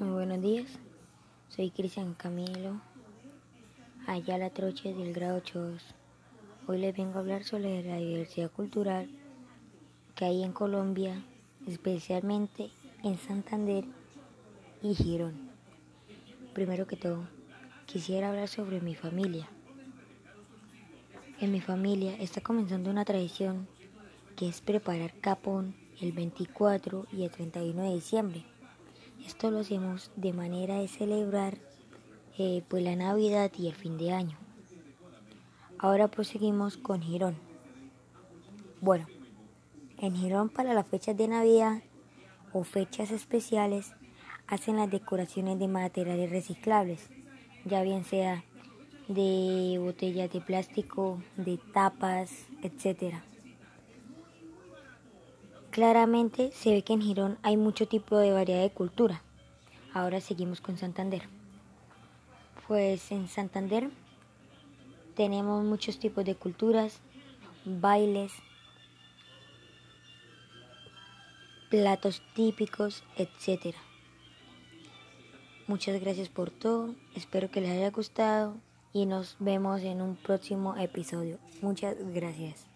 Muy buenos días, soy Cristian Camilo Ayala Troche del grado 8. Hoy les vengo a hablar sobre la diversidad cultural que hay en Colombia, especialmente en Santander y Girón. Primero que todo, quisiera hablar sobre mi familia. En mi familia está comenzando una tradición que es preparar capón el 24 y el 31 de diciembre. Esto lo hacemos de manera de celebrar eh, pues la Navidad y el fin de año. Ahora proseguimos con Girón. Bueno, en Girón para las fechas de Navidad o fechas especiales hacen las decoraciones de materiales reciclables, ya bien sea de botellas de plástico, de tapas, etcétera. Claramente se ve que en Girón hay mucho tipo de variedad de cultura. Ahora seguimos con Santander. Pues en Santander tenemos muchos tipos de culturas, bailes, platos típicos, etc. Muchas gracias por todo, espero que les haya gustado y nos vemos en un próximo episodio. Muchas gracias.